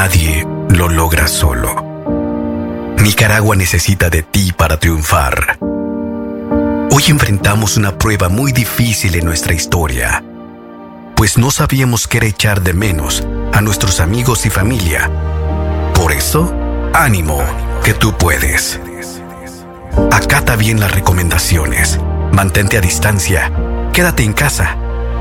Nadie lo logra solo. Nicaragua necesita de ti para triunfar. Hoy enfrentamos una prueba muy difícil en nuestra historia, pues no sabíamos qué echar de menos a nuestros amigos y familia. Por eso, ánimo, que tú puedes. Acata bien las recomendaciones, mantente a distancia, quédate en casa,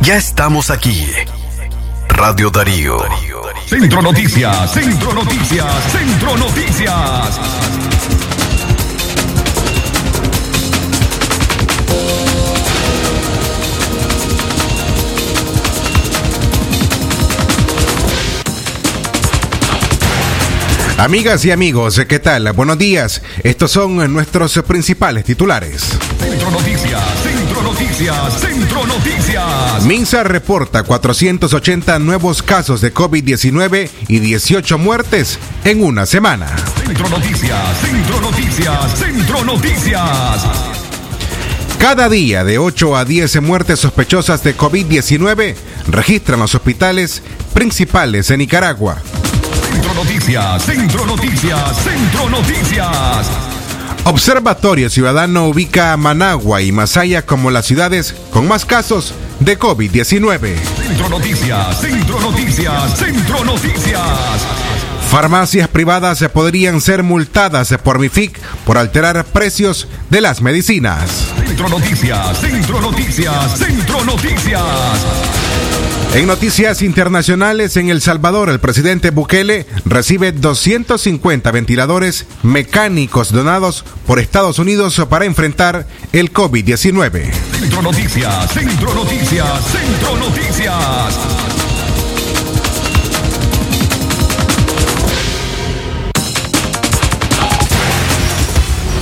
ya estamos aquí. Radio Darío. Centro Noticias, Centro Noticias, Centro Noticias. Amigas y amigos, ¿qué tal? Buenos días. Estos son nuestros principales titulares. Centro Noticias, Centro Noticias, Centro Noticias. Minsa reporta 480 nuevos casos de COVID-19 y 18 muertes en una semana. Centro Noticias, Centro Noticias, Centro Noticias. Cada día de 8 a 10 muertes sospechosas de COVID-19 registran los hospitales principales en Nicaragua. Centro Noticias, Centro Noticias, Centro Noticias. Observatorio Ciudadano ubica a Managua y Masaya como las ciudades con más casos de COVID-19. Centro Noticias, Centro Noticias, Centro Noticias. Farmacias privadas podrían ser multadas por MIFIC por alterar precios de las medicinas. Centro Noticias, Centro Noticias, Centro Noticias. En noticias internacionales, en El Salvador, el presidente Bukele recibe 250 ventiladores mecánicos donados por Estados Unidos para enfrentar el COVID-19. Centro Noticias, Centro Noticias, Centro Noticias.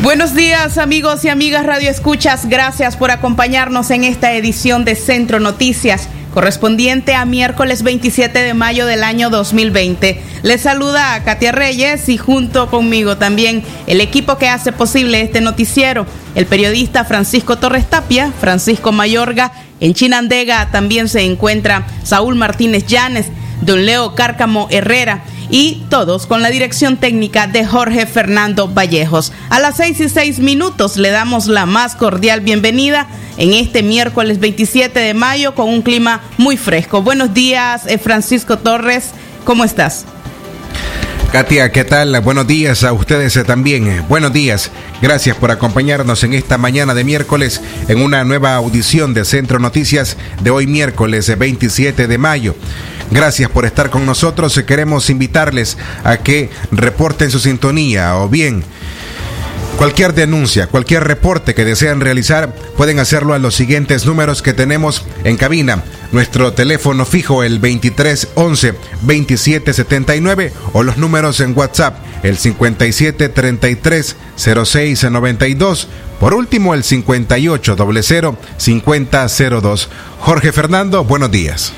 Buenos días amigos y amigas Radio Escuchas, gracias por acompañarnos en esta edición de Centro Noticias correspondiente a miércoles 27 de mayo del año 2020. Les saluda a Katia Reyes y junto conmigo también el equipo que hace posible este noticiero, el periodista Francisco Torres Tapia, Francisco Mayorga, en Chinandega también se encuentra Saúl Martínez Llanes, don Leo Cárcamo Herrera y todos con la dirección técnica de Jorge Fernando Vallejos. A las seis y seis minutos le damos la más cordial bienvenida en este miércoles 27 de mayo con un clima muy fresco. Buenos días, eh, Francisco Torres, ¿cómo estás? Katia, ¿qué tal? Buenos días a ustedes eh, también. Eh, buenos días. Gracias por acompañarnos en esta mañana de miércoles en una nueva audición de Centro Noticias de hoy miércoles 27 de mayo. Gracias por estar con nosotros. Queremos invitarles a que reporten su sintonía o bien Cualquier denuncia, cualquier reporte que desean realizar, pueden hacerlo a los siguientes números que tenemos en cabina. Nuestro teléfono fijo el 2311 2779 o los números en WhatsApp el 5733 0692. Por último el 5800 5002. Jorge Fernando, buenos días.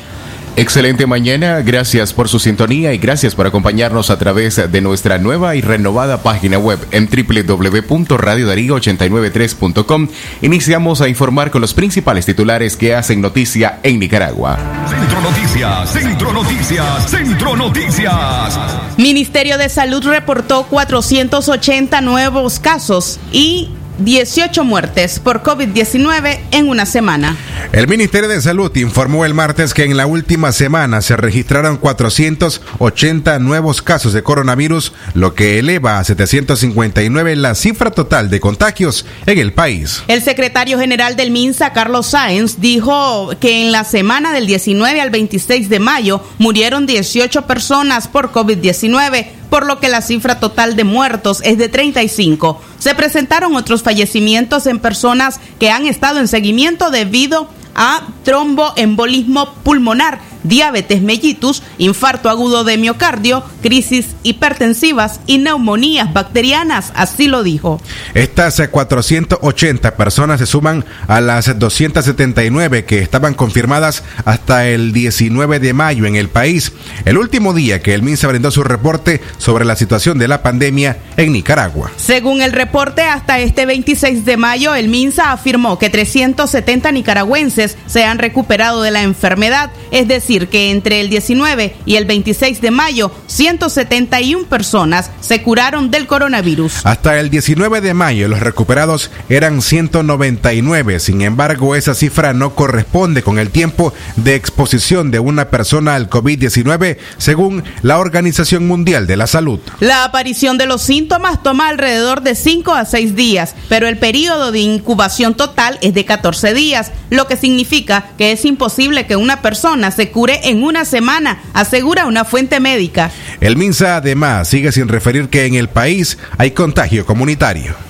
Excelente mañana, gracias por su sintonía y gracias por acompañarnos a través de nuestra nueva y renovada página web en www.radiodarío893.com. Iniciamos a informar con los principales titulares que hacen noticia en Nicaragua. Centro Noticias, Centro Noticias, Centro Noticias. Ministerio de Salud reportó 480 nuevos casos y 18 muertes por COVID-19 en una semana. El Ministerio de Salud informó el martes que en la última semana se registraron 480 nuevos casos de coronavirus, lo que eleva a 759 la cifra total de contagios en el país. El secretario general del MINSA, Carlos Sáenz, dijo que en la semana del 19 al 26 de mayo murieron 18 personas por COVID-19 por lo que la cifra total de muertos es de 35. Se presentaron otros fallecimientos en personas que han estado en seguimiento debido a tromboembolismo pulmonar diabetes mellitus, infarto agudo de miocardio, crisis hipertensivas y neumonías bacterianas, así lo dijo. Estas 480 personas se suman a las 279 que estaban confirmadas hasta el 19 de mayo en el país, el último día que el MINSA brindó su reporte sobre la situación de la pandemia en Nicaragua. Según el reporte, hasta este 26 de mayo, el MINSA afirmó que 370 nicaragüenses se han recuperado de la enfermedad, es decir, que entre el 19 y el 26 de mayo, 171 personas se curaron del coronavirus. Hasta el 19 de mayo, los recuperados eran 199. Sin embargo, esa cifra no corresponde con el tiempo de exposición de una persona al COVID-19, según la Organización Mundial de la Salud. La aparición de los síntomas toma alrededor de 5 a 6 días, pero el periodo de incubación total es de 14 días, lo que significa que es imposible que una persona se cure en una semana, asegura una fuente médica. El MINSA además sigue sin referir que en el país hay contagio comunitario.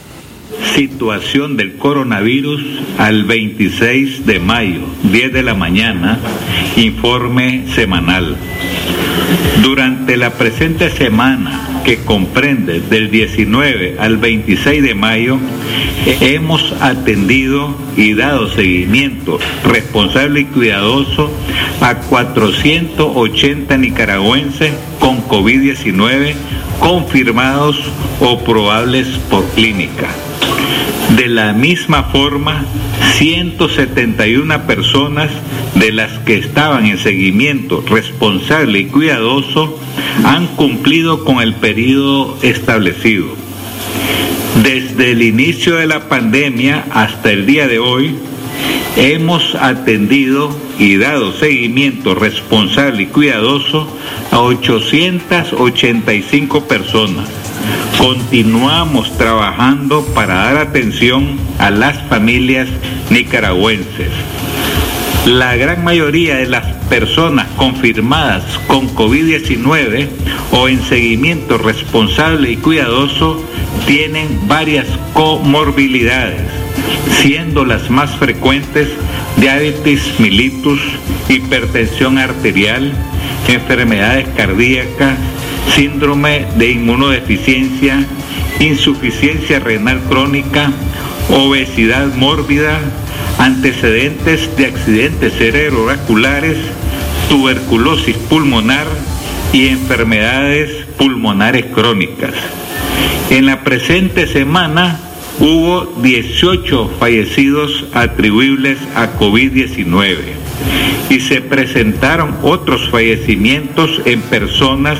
Situación del coronavirus al 26 de mayo, 10 de la mañana, informe semanal. Durante la presente semana, que comprende del 19 al 26 de mayo, hemos atendido y dado seguimiento responsable y cuidadoso a 480 nicaragüenses con COVID-19 confirmados o probables por clínica. De la misma forma, 171 personas de las que estaban en seguimiento responsable y cuidadoso han cumplido con el periodo establecido. Desde el inicio de la pandemia hasta el día de hoy, hemos atendido y dado seguimiento responsable y cuidadoso a 885 personas. Continuamos trabajando para dar atención a las familias nicaragüenses. La gran mayoría de las personas confirmadas con COVID-19 o en seguimiento responsable y cuidadoso tienen varias comorbilidades, siendo las más frecuentes diabetes mellitus, hipertensión arterial, enfermedades cardíacas, síndrome de inmunodeficiencia, insuficiencia renal crónica, obesidad mórbida, antecedentes de accidentes cerebrovasculares, tuberculosis pulmonar y enfermedades pulmonares crónicas. En la presente semana hubo 18 fallecidos atribuibles a COVID-19 y se presentaron otros fallecimientos en personas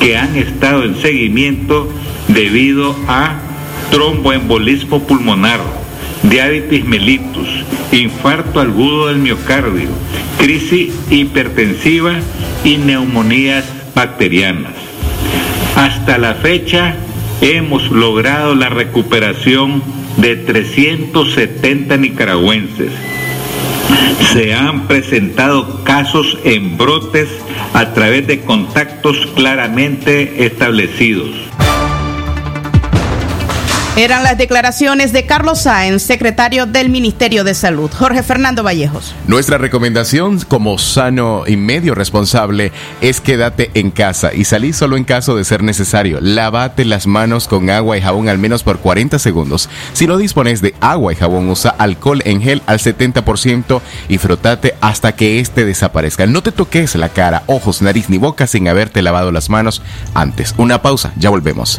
que han estado en seguimiento debido a tromboembolismo pulmonar, diabetes mellitus, infarto agudo del miocardio, crisis hipertensiva y neumonías bacterianas. Hasta la fecha hemos logrado la recuperación de 370 nicaragüenses. Se han presentado casos en brotes a través de contactos claramente establecidos. Eran las declaraciones de Carlos Sáenz, secretario del Ministerio de Salud. Jorge Fernando Vallejos. Nuestra recomendación como sano y medio responsable es quédate en casa y salí solo en caso de ser necesario. Lávate las manos con agua y jabón al menos por 40 segundos. Si no dispones de agua y jabón, usa alcohol en gel al 70% y frotate hasta que éste desaparezca. No te toques la cara, ojos, nariz ni boca sin haberte lavado las manos antes. Una pausa, ya volvemos.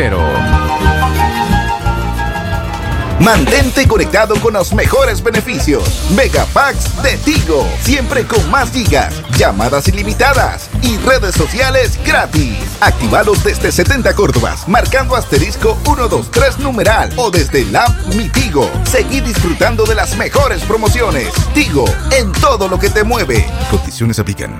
cero. Mantente conectado con los mejores beneficios. Megapacks de Tigo, siempre con más gigas, llamadas ilimitadas y redes sociales gratis. Actívalos desde 70 Córdobas, marcando asterisco 123 numeral o desde la app Mi Tigo. Seguí disfrutando de las mejores promociones. Tigo, en todo lo que te mueve. Condiciones aplican.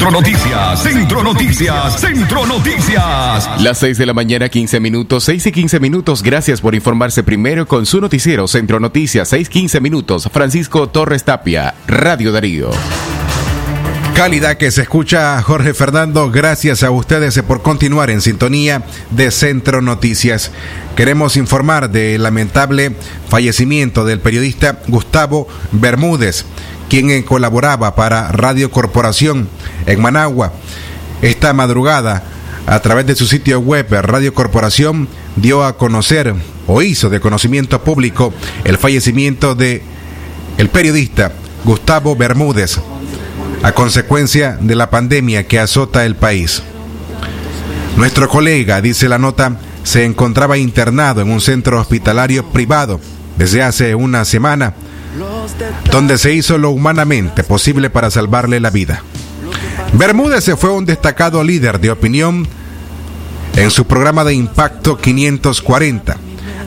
Centro Noticias, Centro Noticias, Centro Noticias. Las 6 de la mañana, 15 minutos, 6 y 15 minutos. Gracias por informarse primero con su noticiero Centro Noticias, 6, 15 minutos. Francisco Torres Tapia, Radio Darío. Cálida que se escucha Jorge Fernando, gracias a ustedes por continuar en sintonía de Centro Noticias. Queremos informar del lamentable fallecimiento del periodista Gustavo Bermúdez, quien colaboraba para Radio Corporación en Managua. Esta madrugada, a través de su sitio web, Radio Corporación dio a conocer o hizo de conocimiento público el fallecimiento de el periodista Gustavo Bermúdez a consecuencia de la pandemia que azota el país. Nuestro colega, dice la nota, se encontraba internado en un centro hospitalario privado desde hace una semana, donde se hizo lo humanamente posible para salvarle la vida. Bermúdez fue un destacado líder de opinión en su programa de Impacto 540,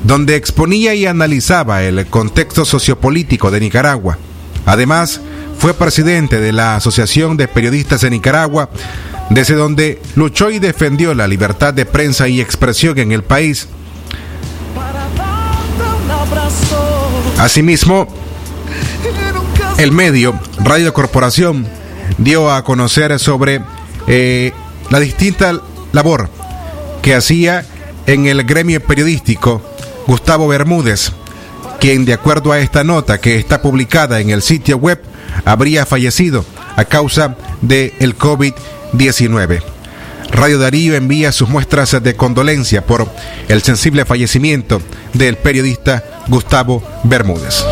donde exponía y analizaba el contexto sociopolítico de Nicaragua. Además, fue presidente de la Asociación de Periodistas de Nicaragua, desde donde luchó y defendió la libertad de prensa y expresión en el país. Asimismo, el medio Radio Corporación dio a conocer sobre eh, la distinta labor que hacía en el gremio periodístico Gustavo Bermúdez, quien de acuerdo a esta nota que está publicada en el sitio web habría fallecido a causa del el COVID-19. Radio Darío envía sus muestras de condolencia por el sensible fallecimiento del periodista Gustavo Bermúdez.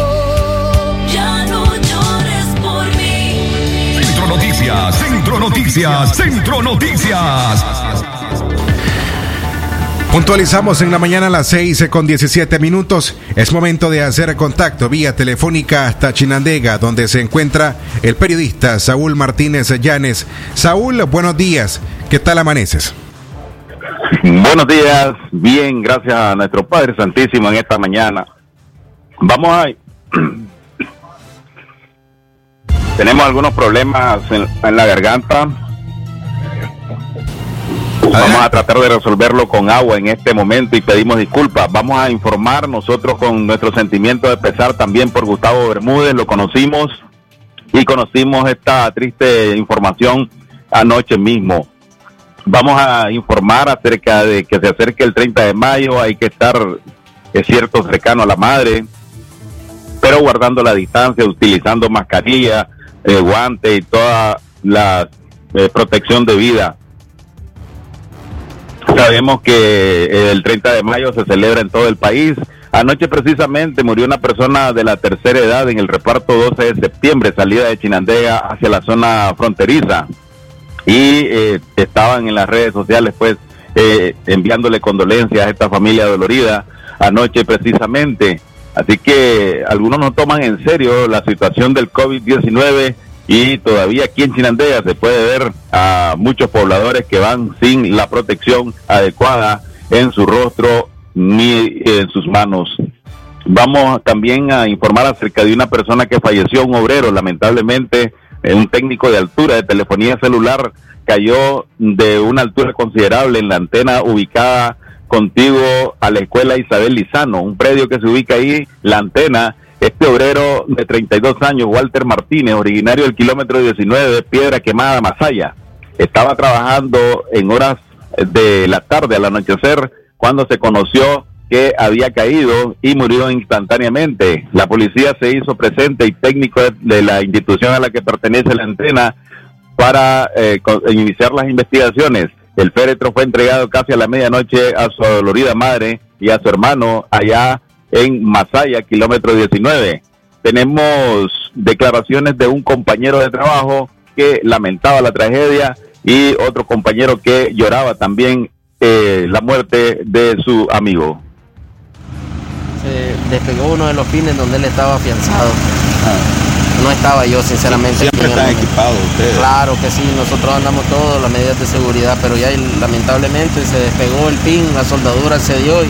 Noticias, Centro Noticias, Centro Noticias. Puntualizamos en la mañana a las 6 con 17 minutos. Es momento de hacer contacto vía telefónica hasta Chinandega, donde se encuentra el periodista Saúl Martínez Llanes. Saúl, buenos días. ¿Qué tal amaneces? Buenos días, bien, gracias a nuestro Padre Santísimo en esta mañana. Vamos a... Tenemos algunos problemas en, en la garganta. Vamos a tratar de resolverlo con agua en este momento y pedimos disculpas. Vamos a informar nosotros con nuestro sentimiento de pesar también por Gustavo Bermúdez, lo conocimos y conocimos esta triste información anoche mismo. Vamos a informar acerca de que se acerque el 30 de mayo, hay que estar, es cierto, cercano a la madre, pero guardando la distancia, utilizando mascarilla, eh, guante y toda la eh, protección de vida. Sabemos que eh, el 30 de mayo se celebra en todo el país. Anoche precisamente murió una persona de la tercera edad en el reparto 12 de septiembre, salida de Chinandega hacia la zona fronteriza. Y eh, estaban en las redes sociales pues eh, enviándole condolencias a esta familia dolorida anoche precisamente. Así que algunos no toman en serio la situación del COVID-19 y todavía aquí en Chinandega se puede ver a muchos pobladores que van sin la protección adecuada en su rostro ni en sus manos. Vamos también a informar acerca de una persona que falleció, un obrero, lamentablemente, eh, un técnico de altura de telefonía celular cayó de una altura considerable en la antena ubicada contiguo a la escuela Isabel Lizano, un predio que se ubica ahí, la antena este obrero de 32 años, Walter Martínez, originario del kilómetro 19 de Piedra Quemada, Masaya, estaba trabajando en horas de la tarde al anochecer cuando se conoció que había caído y murió instantáneamente. La policía se hizo presente y técnico de, la institución a la que pertenece la antena para eh, iniciar las investigaciones. El féretro fue entregado casi a la medianoche a su dolorida madre y a su hermano allá en Masaya, kilómetro 19. Tenemos declaraciones de un compañero de trabajo que lamentaba la tragedia y otro compañero que lloraba también eh, la muerte de su amigo. se despegó uno de los pines donde él estaba afianzado. No estaba yo, sinceramente. Siempre están equipados ustedes. Claro que sí, nosotros andamos todas las medidas de seguridad, pero ya lamentablemente se despegó el pin, la soldadura se dio y...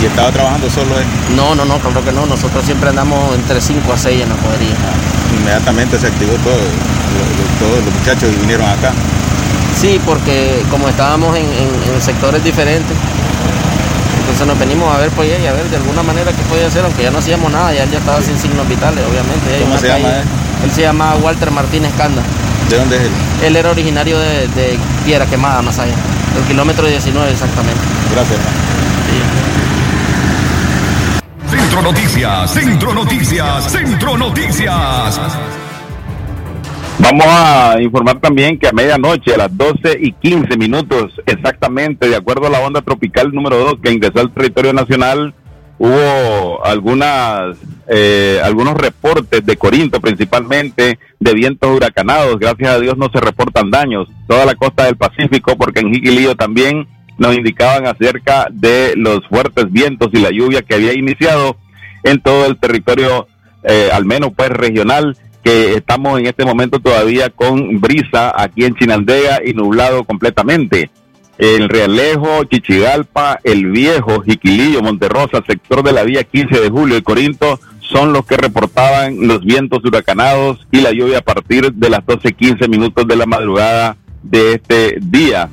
¿Y estaba trabajando solo él? No, no, no, claro que no, nosotros siempre andamos entre 5 a 6 en la podería. Inmediatamente se activó todo, todos los muchachos y vinieron acá. Sí, porque como estábamos en, en- en sectores diferentes, entonces nos venimos a ver pues y a ver de alguna manera qué podía hacer, aunque ya no hacíamos nada, ya él ya estaba sin signos vitales, obviamente. ¿Cómo se llama él? Él se llama Walter Martínez Canda. ¿De dónde es él? Él era originario de, de Piedra Quemada, más allá, del kilómetro 19 exactamente. Gracias, hermano. Centro Noticias, Centro Noticias, Centro Noticias. Vamos a informar también que a medianoche, a las 12 y 15 minutos exactamente, de acuerdo a la onda tropical número 2 que ingresó al territorio nacional, hubo algunas, eh, algunos reportes de Corinto principalmente de vientos huracanados. Gracias a Dios no se reportan daños. Toda la costa del Pacífico, porque en Jiquilillo también nos indicaban acerca de los fuertes vientos y la lluvia que había iniciado en todo el territorio, eh, al menos pues regional, que estamos en este momento todavía con brisa aquí en Chinandega y nublado completamente. El Realejo, Chichigalpa, El Viejo, Jiquilillo, Monterrosa, sector de la vía 15 de julio y Corinto son los que reportaban los vientos huracanados y la lluvia a partir de las 12.15 minutos de la madrugada de este día.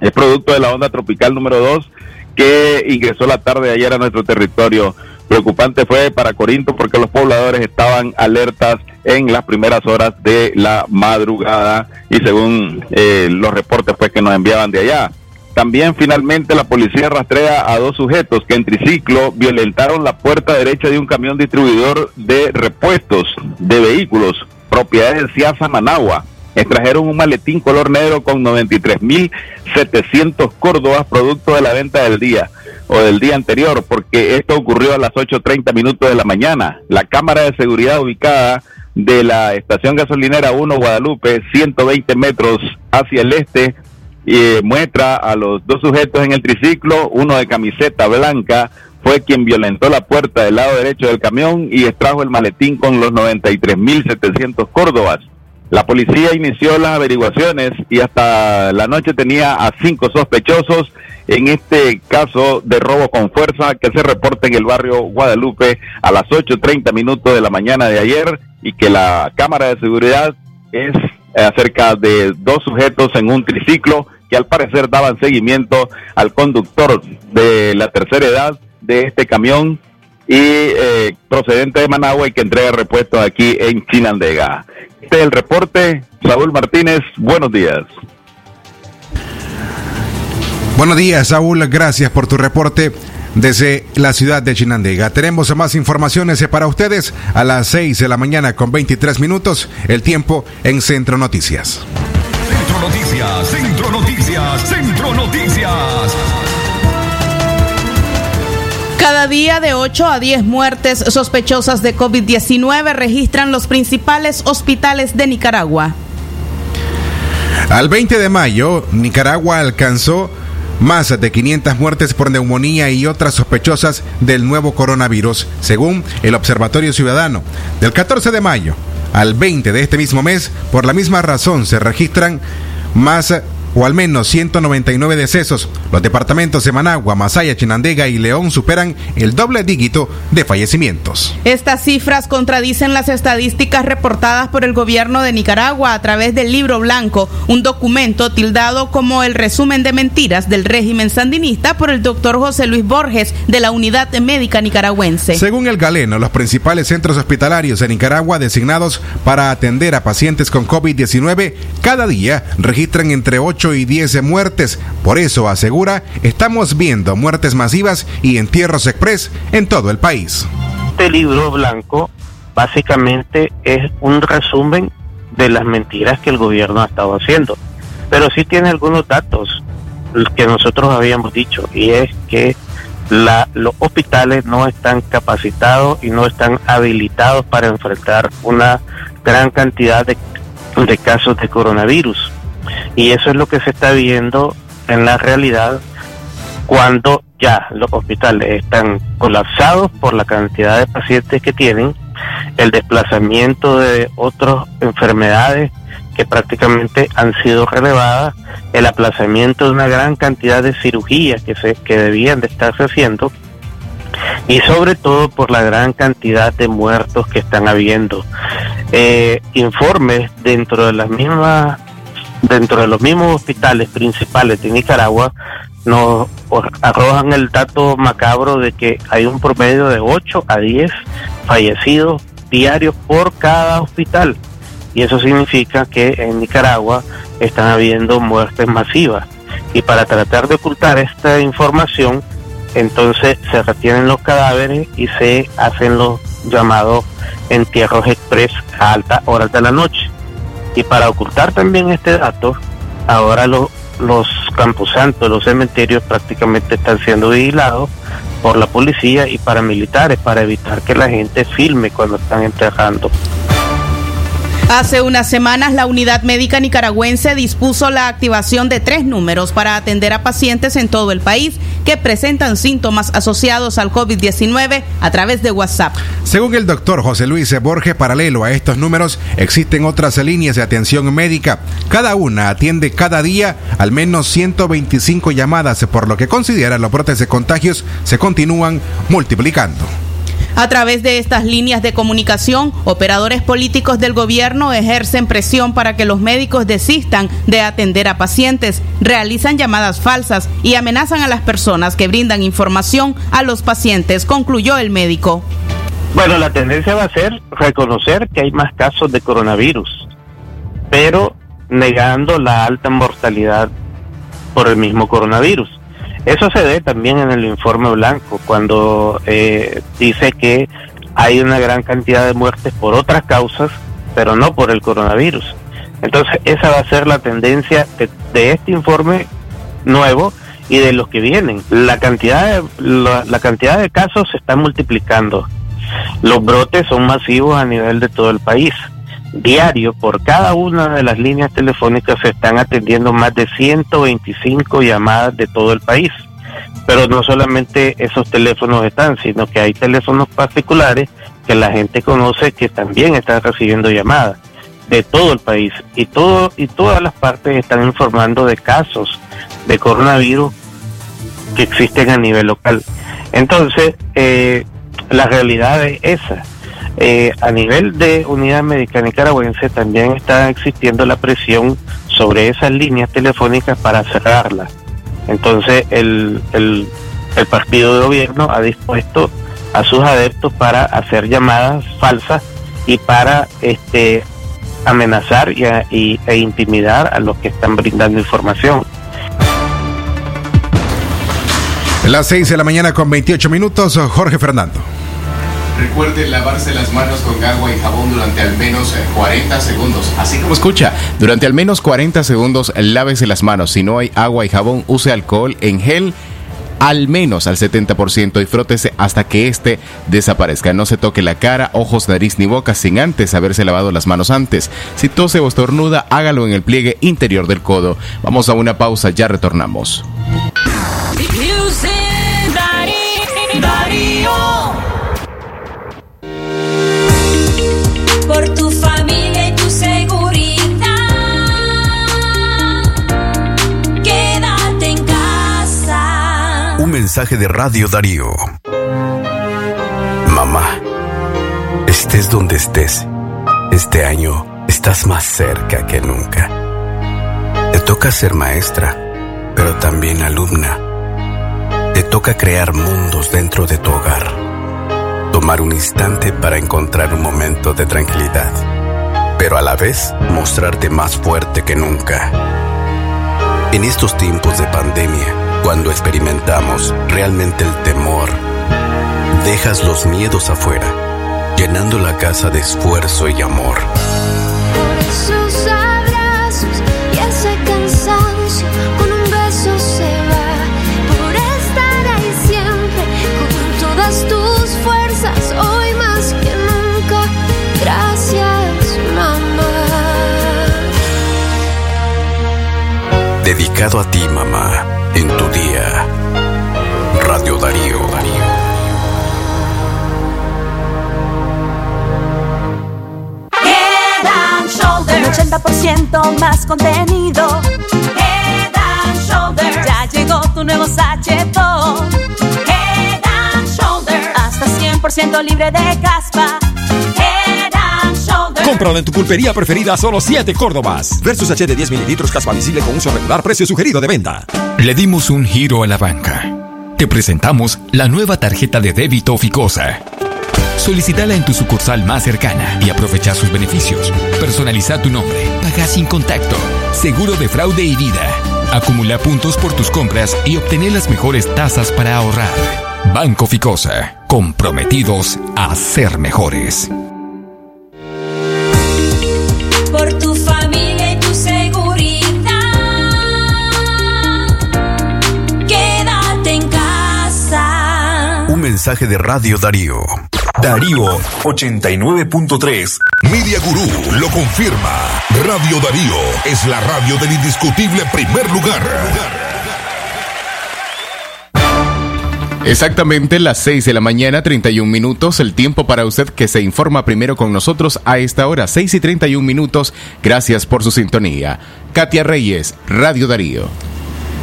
Es producto de la onda tropical número 2 que ingresó la tarde de ayer a nuestro territorio. Preocupante fue para Corinto porque los pobladores estaban alertas en las primeras horas de la madrugada y según eh, los reportes pues que nos enviaban de allá. También finalmente la policía rastrea a dos sujetos que en triciclo violentaron la puerta derecha de un camión distribuidor de repuestos de vehículos, propiedad de Ciasa Managua. Extrajeron un maletín color negro con 93.700 córdobas, producto de la venta del día o del día anterior, porque esto ocurrió a las 8.30 minutos de la mañana. La cámara de seguridad ubicada de la estación gasolinera 1 Guadalupe, 120 metros hacia el este, eh, muestra a los dos sujetos en el triciclo, uno de camiseta blanca, fue quien violentó la puerta del lado derecho del camión y extrajo el maletín con los 93.700 córdobas. La policía inició las averiguaciones y hasta la noche tenía a cinco sospechosos en este caso de robo con fuerza que se reporta en el barrio Guadalupe a las 8.30 minutos de la mañana de ayer y que la cámara de seguridad es acerca de dos sujetos en un triciclo que al parecer daban seguimiento al conductor de la tercera edad de este camión y eh, procedente de Managua y que entrega repuestos aquí en Chinandega. Este es el reporte. Saúl Martínez, buenos días. Buenos días, Saúl. Gracias por tu reporte desde la ciudad de Chinandega. Tenemos más informaciones para ustedes a las 6 de la mañana con 23 minutos, el tiempo en Centro Noticias. Centro Noticias, Centro Noticias, Centro Noticias. Cada día de 8 a 10 muertes sospechosas de COVID-19 registran los principales hospitales de Nicaragua. Al 20 de mayo, Nicaragua alcanzó más de 500 muertes por neumonía y otras sospechosas del nuevo coronavirus, según el Observatorio Ciudadano. Del 14 de mayo al 20 de este mismo mes, por la misma razón se registran más o al menos 199 decesos. Los departamentos de Managua, Masaya, Chinandega y León superan el doble dígito de fallecimientos. Estas cifras contradicen las estadísticas reportadas por el gobierno de Nicaragua a través del libro blanco, un documento tildado como el resumen de mentiras del régimen sandinista por el doctor José Luis Borges de la Unidad Médica Nicaragüense. Según el galeno, los principales centros hospitalarios en Nicaragua designados para atender a pacientes con COVID-19 cada día registran entre 8 y 10 muertes. Por eso, asegura, estamos viendo muertes masivas y entierros express en todo el país. Este libro blanco básicamente es un resumen de las mentiras que el gobierno ha estado haciendo. Pero sí tiene algunos datos que nosotros habíamos dicho y es que los hospitales no están capacitados y no están habilitados para enfrentar una gran cantidad de casos de coronavirus. Y eso es lo que se está viendo en la realidad cuando ya los hospitales están colapsados por la cantidad de pacientes que tienen, el desplazamiento de otras enfermedades que prácticamente han sido relevadas, el aplazamiento de una gran cantidad de cirugías que, se, que debían de estarse haciendo y sobre todo por la gran cantidad de muertos que están habiendo. Eh, informes dentro de las mismas dentro de los mismos hospitales principales de Nicaragua nos arrojan el dato macabro de que hay un promedio de 8 a 10 fallecidos diarios por cada hospital. Y eso significa que en Nicaragua están habiendo muertes masivas. Y para tratar de ocultar esta información, entonces se retienen los cadáveres y se hacen los llamados entierros express a alta horas de la noche. Y para ocultar también este dato, ahora lo- los camposantos, los cementerios prácticamente están siendo vigilados por la policía y paramilitares para evitar que la gente filme cuando están enterrando. Hace unas semanas, la Unidad Médica Nicaragüense dispuso la activación de tres números para atender a pacientes en todo el país que presentan síntomas asociados al COVID-19 a través de WhatsApp. Según el doctor José Luis Borges, paralelo a estos números, existen otras líneas de atención médica. Cada una atiende cada día al menos 125 llamadas, por lo que considera los brotes de contagios se continúan multiplicando. A través de estas líneas de comunicación, operadores políticos del gobierno ejercen presión para que los médicos desistan de atender a pacientes, realizan llamadas falsas y amenazan a las personas que brindan información a los pacientes, concluyó el médico. Bueno, la tendencia va a ser reconocer que hay más casos de coronavirus, pero negando la alta mortalidad por el mismo coronavirus. Eso se ve también en el informe blanco, cuando eh, dice que hay una gran cantidad de muertes por otras causas, pero no por el coronavirus. Entonces, esa va a ser la tendencia de, este informe nuevo y de los que vienen. La cantidad de, la, la cantidad de casos se está multiplicando. Los brotes son masivos a nivel de todo el país. Diario, por cada una de las líneas telefónicas se están atendiendo más de 125 llamadas de todo el país. Pero no solamente esos teléfonos están, sino que hay teléfonos particulares que la gente conoce que también están recibiendo llamadas de todo el país y todo y todas las partes están informando de casos de coronavirus que existen a nivel local. Entonces, eh, la realidad es esa. Eh, a nivel de unidad médica nicaragüense también está existiendo la presión sobre esas líneas telefónicas para cerrarlas. Entonces el, el, el partido de gobierno ha dispuesto a sus adeptos para hacer llamadas falsas y para este amenazar y, a- y- e intimidar a los que están brindando información. Las 6 de la mañana con 28 minutos, Jorge Fernando. Recuerde lavarse las manos con agua y jabón durante al menos eh, 40 segundos. Así como escucha, durante al menos 40 segundos lávese las manos. Si no hay agua y jabón, use alcohol en gel al menos al 70% y frótese hasta que éste desaparezca. No se toque la cara, ojos, nariz ni boca sin antes haberse lavado las manos antes. Si tose o estornuda, hágalo en el pliegue interior del codo. Vamos a una pausa, ya retornamos. Mensaje de Radio Darío. Mamá, estés donde estés, este año estás más cerca que nunca. Te toca ser maestra, pero también alumna. Te toca crear mundos dentro de tu hogar. Tomar un instante para encontrar un momento de tranquilidad, pero a la vez mostrarte más fuerte que nunca. En estos tiempos de pandemia, cuando experimentamos realmente el temor, dejas los miedos afuera, llenando la casa de esfuerzo y amor. Esos abrazos y ese cansancio con un beso se va. Por estar ahí siempre con todas tus fuerzas hoy más que nunca. Gracias mamá. Dedicado a ti, mamá, en tu día. Radio Darío. Darío. Head and Shoulders. Un 80% más contenido. Head and Shoulders. Ya llegó tu nuevo sachetón. Head and Shoulders. Hasta 100% libre de caspa. Cómpralo en tu pulpería preferida solo 7 Córdobas. Versus H de 10 mililitros caspa visible con uso regular, precio sugerido de venta. Le dimos un giro a la banca. Te presentamos la nueva tarjeta de débito Ficosa. Solicítala en tu sucursal más cercana y aprovecha sus beneficios. Personaliza tu nombre, paga sin contacto, seguro de fraude y vida. Acumula puntos por tus compras y obtener las mejores tasas para ahorrar. Banco Ficosa, comprometidos a ser mejores. Mensaje de Radio Darío. Darío 89.3. Media Gurú lo confirma. Radio Darío es la radio del indiscutible primer lugar. Exactamente las 6 de la mañana, 31 minutos, el tiempo para usted que se informa primero con nosotros a esta hora, 6 y 31 minutos. Gracias por su sintonía. Katia Reyes, Radio Darío.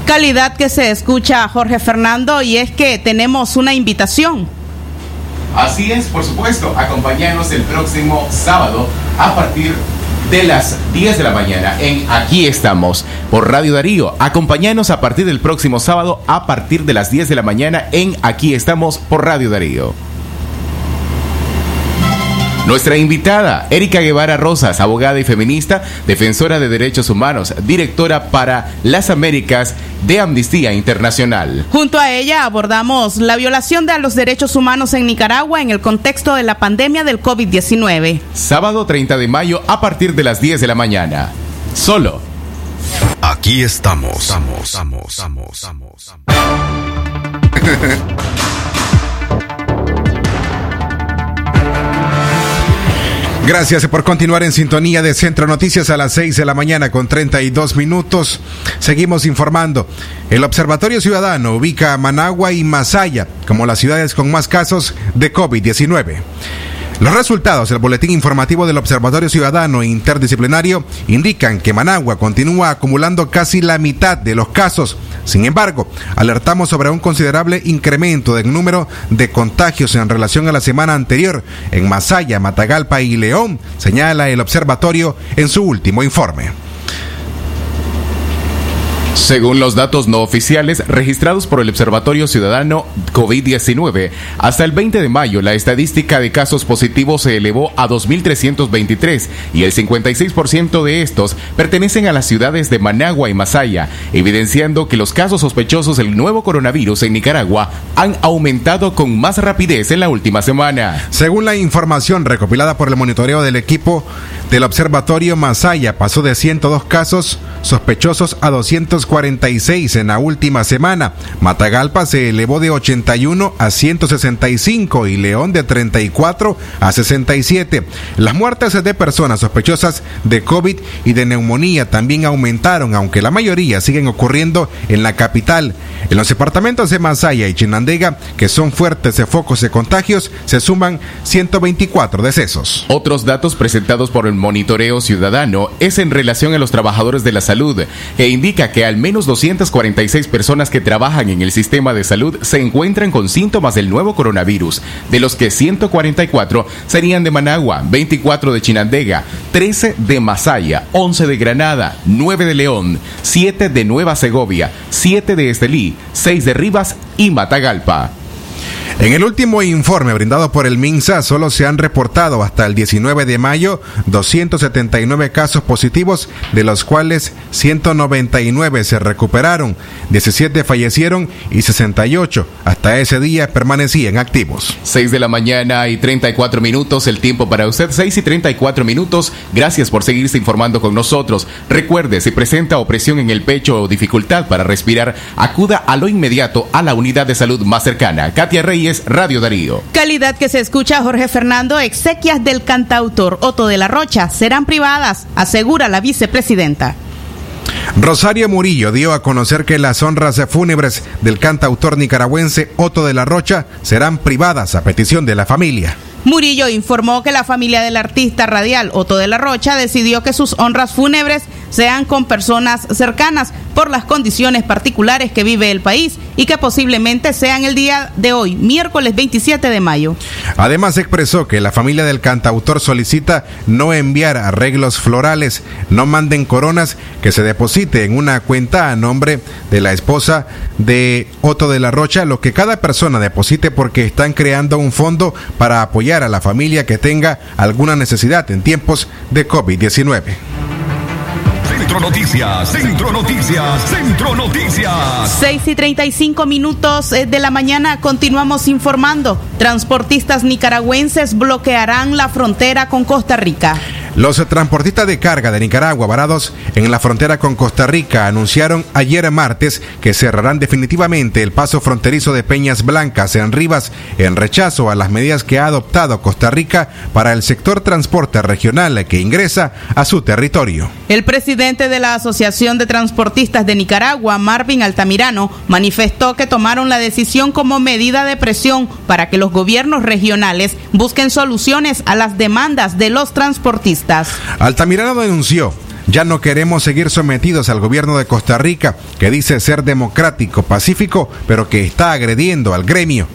Calidad que se escucha Jorge Fernando y es que tenemos una invitación. Así es, por supuesto, acompáñanos el próximo sábado a partir de las 10 de la mañana en Aquí estamos por Radio Darío. Acompáñanos a partir del próximo sábado a partir de las 10 de la mañana en Aquí estamos por Radio Darío. Nuestra invitada, Erika Guevara Rosas, abogada y feminista, defensora de derechos humanos, directora para las Américas de Amnistía Internacional. Junto a ella abordamos la violación de los derechos humanos en Nicaragua en el contexto de la pandemia del COVID-19. Sábado 30 de mayo a partir de las 10 de la mañana. Solo. Aquí estamos. Estamos, estamos, estamos, estamos. Gracias por continuar en sintonía de Centro Noticias a las 6 de la mañana con 32 minutos. Seguimos informando. El Observatorio Ciudadano ubica a Managua y Masaya como las ciudades con más casos de COVID-19. Los resultados del boletín informativo del Observatorio Ciudadano Interdisciplinario indican que Managua continúa acumulando casi la mitad de los casos. Sin embargo, alertamos sobre un considerable incremento del número de contagios en relación a la semana anterior en Masaya, Matagalpa y León, señala el observatorio en su último informe. Según los datos no oficiales registrados por el Observatorio Ciudadano COVID-19, hasta el 20 de mayo la estadística de casos positivos se elevó a 2.323 y el 56% de estos pertenecen a las ciudades de Managua y Masaya, evidenciando que los casos sospechosos del nuevo coronavirus en Nicaragua han aumentado con más rapidez en la última semana. Según la información recopilada por el monitoreo del equipo del Observatorio Masaya, pasó de 102 casos sospechosos a 246 en la última semana. Matagalpa se elevó de 81 a 165 y León de 34 a 67. Las muertes de personas sospechosas de COVID y de neumonía también aumentaron, aunque la mayoría siguen ocurriendo en la capital. En los departamentos de Masaya y Chinandega, que son fuertes focos de contagios, se suman 124 decesos. Otros datos presentados por el monitoreo ciudadano es en relación a los trabajadores de la salud, que indica que al menos 246 personas que trabajan en el sistema de salud se encuentran con síntomas del nuevo coronavirus, de los que 144 serían de Managua, 24 de Chinandega, 13 de Masaya, 11 de Granada, 9 de León, 7 de Nueva Segovia, 7 de Estelí, 6 de Rivas y Matagalpa. En el último informe brindado por el MINSA, solo se han reportado hasta el 19 de mayo 279 casos positivos, de los cuales 199 se recuperaron, 17 fallecieron y 68 hasta ese día permanecían activos. 6 de la mañana y 34 minutos, el tiempo para usted, 6 y 34 minutos. Gracias por seguirse informando con nosotros. Recuerde, si presenta opresión en el pecho o dificultad para respirar, acuda a lo inmediato a la unidad de salud más cercana. Katia Reyes, Radio Darío. Calidad que se escucha Jorge Fernando, exequias del cantautor Otto de la Rocha serán privadas, asegura la vicepresidenta. Rosario Murillo dio a conocer que las honras fúnebres del cantautor nicaragüense Otto de la Rocha serán privadas a petición de la familia. Murillo informó que la familia del artista radial Otto de la Rocha decidió que sus honras fúnebres sean con personas cercanas por las condiciones particulares que vive el país y que posiblemente sean el día de hoy, miércoles 27 de mayo. Además expresó que la familia del cantautor solicita no enviar arreglos florales, no manden coronas, que se deposite en una cuenta a nombre de la esposa de Otto de la Rocha, lo que cada persona deposite porque están creando un fondo para apoyar a la familia que tenga alguna necesidad en tiempos de COVID-19. Centro Noticias, Centro Noticias, Centro Noticias. 6 y 35 minutos eh, de la mañana continuamos informando. Transportistas nicaragüenses bloquearán la frontera con Costa Rica. Los transportistas de carga de Nicaragua varados en la frontera con Costa Rica anunciaron ayer martes que cerrarán definitivamente el paso fronterizo de Peñas Blancas en Rivas en rechazo a las medidas que ha adoptado Costa Rica para el sector transporte regional que ingresa a su territorio. El presidente de la Asociación de Transportistas de Nicaragua, Marvin Altamirano, manifestó que tomaron la decisión como medida de presión para que los gobiernos regionales busquen soluciones a las demandas de los transportistas. Altamirano denunció ya no queremos seguir sometidos al gobierno de Costa Rica, que dice ser democrático, pacífico, pero que está agrediendo al gremio.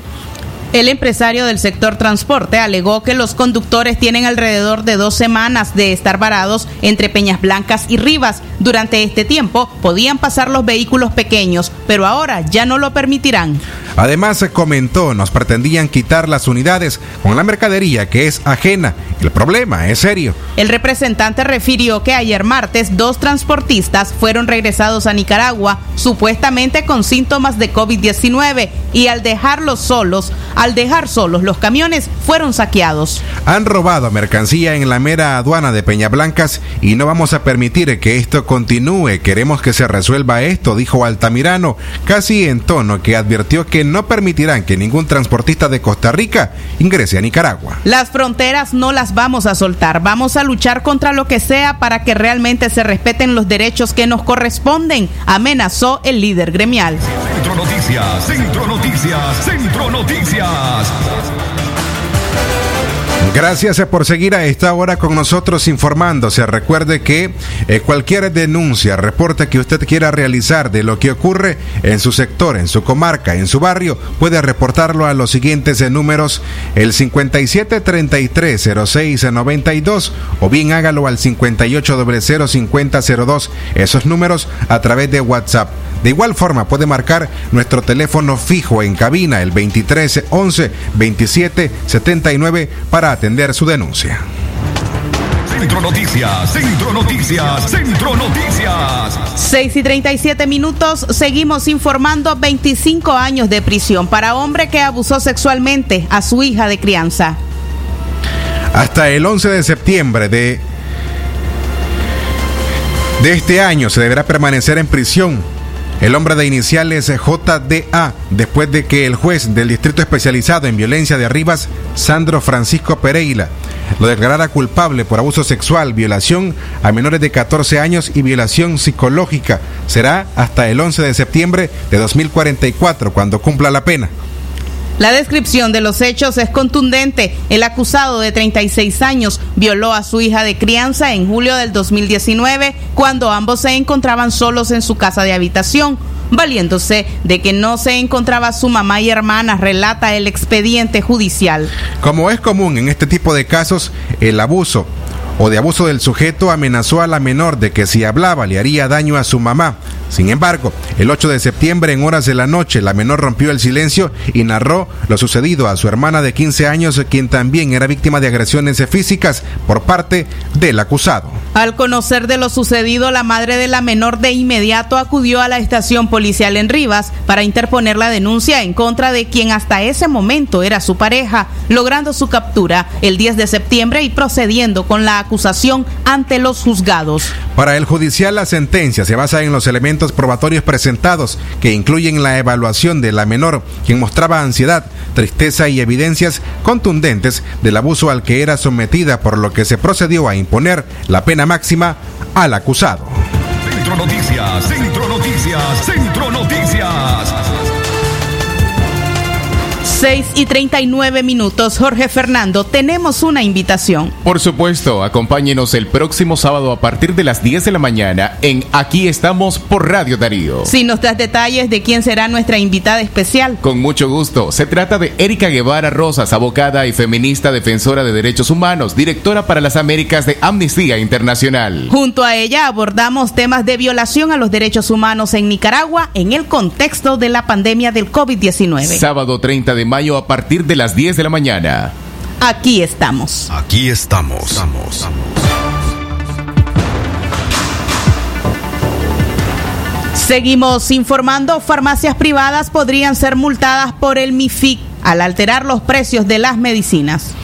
El empresario del sector transporte alegó que los conductores tienen alrededor de dos semanas de estar varados entre Peñas Blancas y Rivas. Durante este tiempo podían pasar los vehículos pequeños, pero ahora ya no lo permitirán. Además, se comentó, nos pretendían quitar las unidades con la mercadería que es ajena. El problema es serio. El representante refirió que ayer martes dos transportistas fueron regresados a Nicaragua supuestamente con síntomas de COVID-19 y al dejarlos solos, al dejar solos los camiones fueron saqueados. Han robado mercancía en la mera aduana de Peñablancas y no vamos a permitir que esto continúe. Queremos que se resuelva esto, dijo Altamirano, casi en tono que advirtió que no permitirán que ningún transportista de Costa Rica ingrese a Nicaragua. Las fronteras no las vamos a soltar, vamos a luchar contra lo que sea para que realmente se respeten los derechos que nos corresponden, amenazó el líder gremial. Centro Noticias, Centro Noticias, Centro Noticias. Gracias eh, por seguir a esta hora con nosotros informándose. Recuerde que eh, cualquier denuncia, reporte que usted quiera realizar de lo que ocurre en su sector, en su comarca, en su barrio, puede reportarlo a los siguientes eh, números, el 57330692 o bien hágalo al 58005002, esos números a través de WhatsApp. De igual forma puede marcar nuestro teléfono fijo en cabina, el 2311 27 79 para atender su denuncia. Centro Noticias, Centro Noticias, Centro Noticias. 6 y 37 minutos, seguimos informando 25 años de prisión para hombre que abusó sexualmente a su hija de crianza. Hasta el 11 de septiembre de, de este año se deberá permanecer en prisión el hombre de iniciales JDA, después de que el juez del Distrito Especializado en Violencia de Arribas, Sandro Francisco Pereira, lo declarara culpable por abuso sexual, violación a menores de 14 años y violación psicológica. Será hasta el 11 de septiembre de 2044 cuando cumpla la pena. La descripción de los hechos es contundente. El acusado de 36 años violó a su hija de crianza en julio del 2019 cuando ambos se encontraban solos en su casa de habitación. Valiéndose de que no se encontraba su mamá y hermana, relata el expediente judicial. Como es común en este tipo de casos, el abuso o de abuso del sujeto amenazó a la menor de que si hablaba le haría daño a su mamá. Sin embargo, el 8 de septiembre en horas de la noche, la menor rompió el silencio y narró lo sucedido a su hermana de 15 años, quien también era víctima de agresiones físicas por parte del acusado. Al conocer de lo sucedido, la madre de la menor de inmediato acudió a la estación policial en Rivas para interponer la denuncia en contra de quien hasta ese momento era su pareja, logrando su captura el 10 de septiembre y procediendo con la acusación ante los juzgados. Para el judicial, la sentencia se basa en los elementos probatorios presentados, que incluyen la evaluación de la menor, quien mostraba ansiedad, tristeza y evidencias contundentes del abuso al que era sometida, por lo que se procedió a imponer la pena máxima al acusado. Centro Noticias, Centro Noticias, Centro Noticias. 6 y 39 minutos. Jorge Fernando, tenemos una invitación. Por supuesto, acompáñenos el próximo sábado a partir de las 10 de la mañana en Aquí estamos por Radio Darío. Si nos das detalles de quién será nuestra invitada especial. Con mucho gusto. Se trata de Erika Guevara Rosas, abogada y feminista defensora de derechos humanos, directora para las Américas de Amnistía Internacional. Junto a ella abordamos temas de violación a los derechos humanos en Nicaragua en el contexto de la pandemia del COVID-19. Sábado 30 de mayo a partir de las 10 de la mañana. Aquí estamos. Aquí estamos. estamos. Seguimos informando, farmacias privadas podrían ser multadas por el MIFIC al alterar los precios de las medicinas.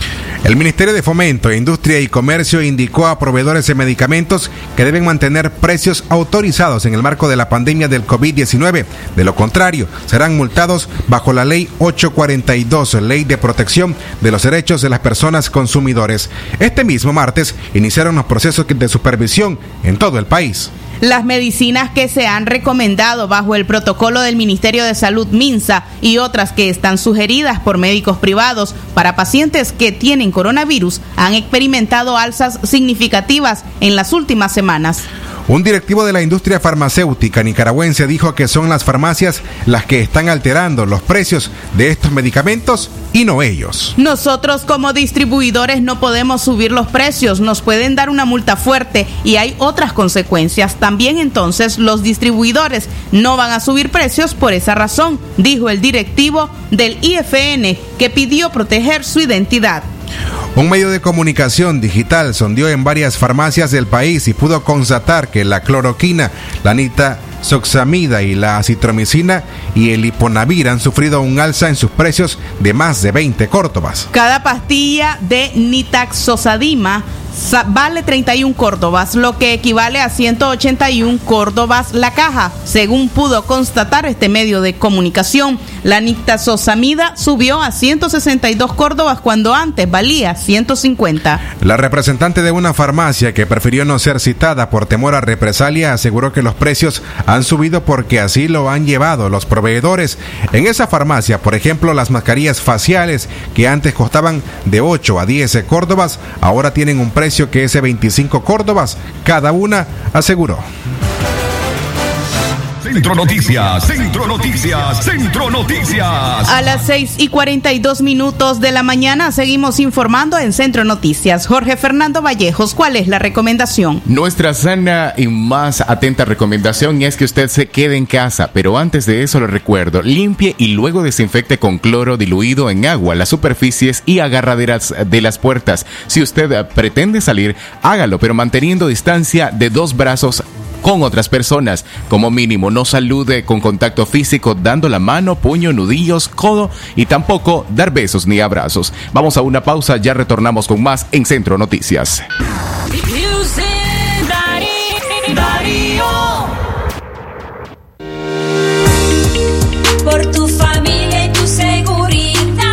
El Ministerio de Fomento, Industria y Comercio indicó a proveedores de medicamentos que deben mantener precios autorizados en el marco de la pandemia del COVID-19. De lo contrario, serán multados bajo la Ley 842, Ley de Protección de los Derechos de las Personas Consumidores. Este mismo martes iniciaron los procesos de supervisión en todo el país. Las medicinas que se han recomendado bajo el protocolo del Ministerio de Salud MINSA y otras que están sugeridas por médicos privados para pacientes que tienen coronavirus han experimentado alzas significativas en las últimas semanas. Un directivo de la industria farmacéutica nicaragüense dijo que son las farmacias las que están alterando los precios de estos medicamentos y no ellos. Nosotros como distribuidores no podemos subir los precios, nos pueden dar una multa fuerte y hay otras consecuencias. También entonces los distribuidores no van a subir precios por esa razón, dijo el directivo del IFN que pidió proteger su identidad. Un medio de comunicación digital sondeó en varias farmacias del país y pudo constatar que la cloroquina, la nitazoxamida y la acitromicina y el hiponavir han sufrido un alza en sus precios de más de 20 córtobas. Cada pastilla de nitaxosadima sa- vale 31 córdobas, lo que equivale a 181 córdobas la caja, según pudo constatar este medio de comunicación. La nitazosamida subió a 162 córdobas cuando antes valía 150. La representante de una farmacia que prefirió no ser citada por temor a represalia aseguró que los precios han subido porque así lo han llevado los proveedores. En esa farmacia, por ejemplo, las mascarillas faciales que antes costaban de 8 a 10 córdobas, ahora tienen un precio que es de 25 córdobas cada una, aseguró. Centro Noticias, Centro Noticias, Centro Noticias. A las 6 y 42 minutos de la mañana seguimos informando en Centro Noticias. Jorge Fernando Vallejos, ¿cuál es la recomendación? Nuestra sana y más atenta recomendación es que usted se quede en casa, pero antes de eso le recuerdo, limpie y luego desinfecte con cloro diluido en agua las superficies y agarraderas de las puertas. Si usted pretende salir, hágalo, pero manteniendo distancia de dos brazos con otras personas. Como mínimo, no salude con contacto físico dando la mano, puño, nudillos, codo y tampoco dar besos ni abrazos. Vamos a una pausa, ya retornamos con más en Centro Noticias. Por tu familia y tu seguridad.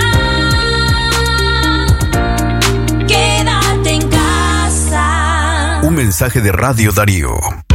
Quédate en casa. Un mensaje de Radio Darío.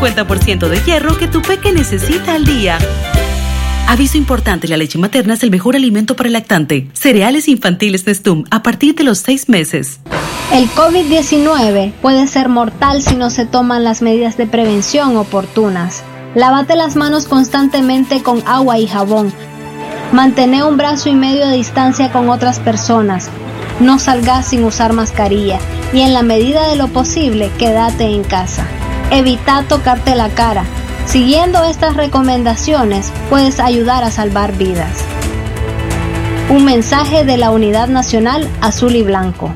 50% de hierro que tu peque necesita al día. Aviso importante, la leche materna es el mejor alimento para el lactante. Cereales infantiles Nestum a partir de los 6 meses. El COVID-19 puede ser mortal si no se toman las medidas de prevención oportunas. Lávate las manos constantemente con agua y jabón. Mantén un brazo y medio de distancia con otras personas. No salgas sin usar mascarilla y en la medida de lo posible quédate en casa. Evita tocarte la cara. Siguiendo estas recomendaciones puedes ayudar a salvar vidas. Un mensaje de la Unidad Nacional Azul y Blanco.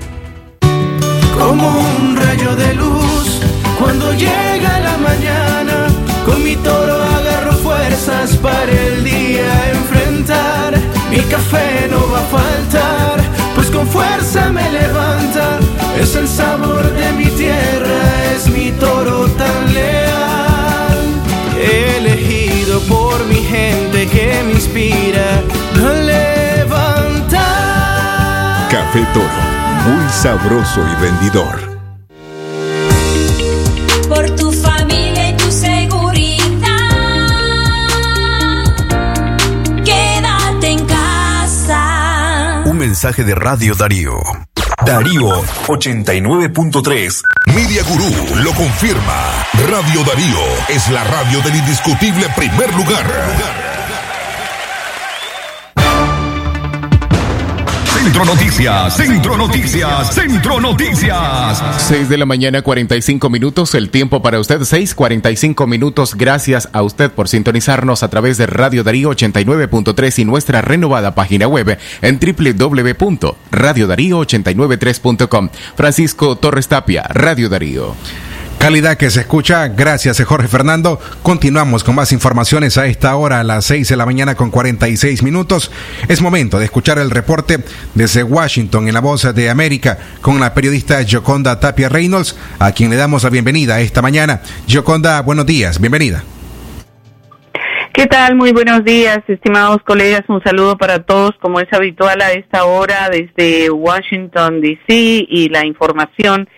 Como un rayo de luz cuando llega la mañana. Con mi toro agarro fuerzas para el día enfrentar. Mi café no va a faltar, pues con fuerza me levanta. Es el sabor de mi tierra, gente que me inspira a levantar. Café Toro, muy sabroso y vendidor. Por tu familia y tu seguridad. Quédate en casa. Un mensaje de Radio Darío. Darío 89.3. Media Gurú lo confirma. Radio Darío es la radio del indiscutible primer lugar. Centro Noticias, Centro Noticias, Centro Noticias. 6 de la mañana, 45 minutos. El tiempo para usted, 6, 45 minutos. Gracias a usted por sintonizarnos a través de Radio Darío 89.3 y nuestra renovada página web en www.radiodarío893.com. Francisco Torres Tapia, Radio Darío. Calidad que se escucha, gracias eh, Jorge Fernando. Continuamos con más informaciones a esta hora, a las 6 de la mañana con 46 minutos. Es momento de escuchar el reporte desde Washington en la voz de América con la periodista Joconda Tapia Reynolds, a quien le damos la bienvenida esta mañana. Joconda, buenos días, bienvenida. ¿Qué tal? Muy buenos días, estimados colegas. Un saludo para todos, como es habitual a esta hora desde Washington, D.C. y la información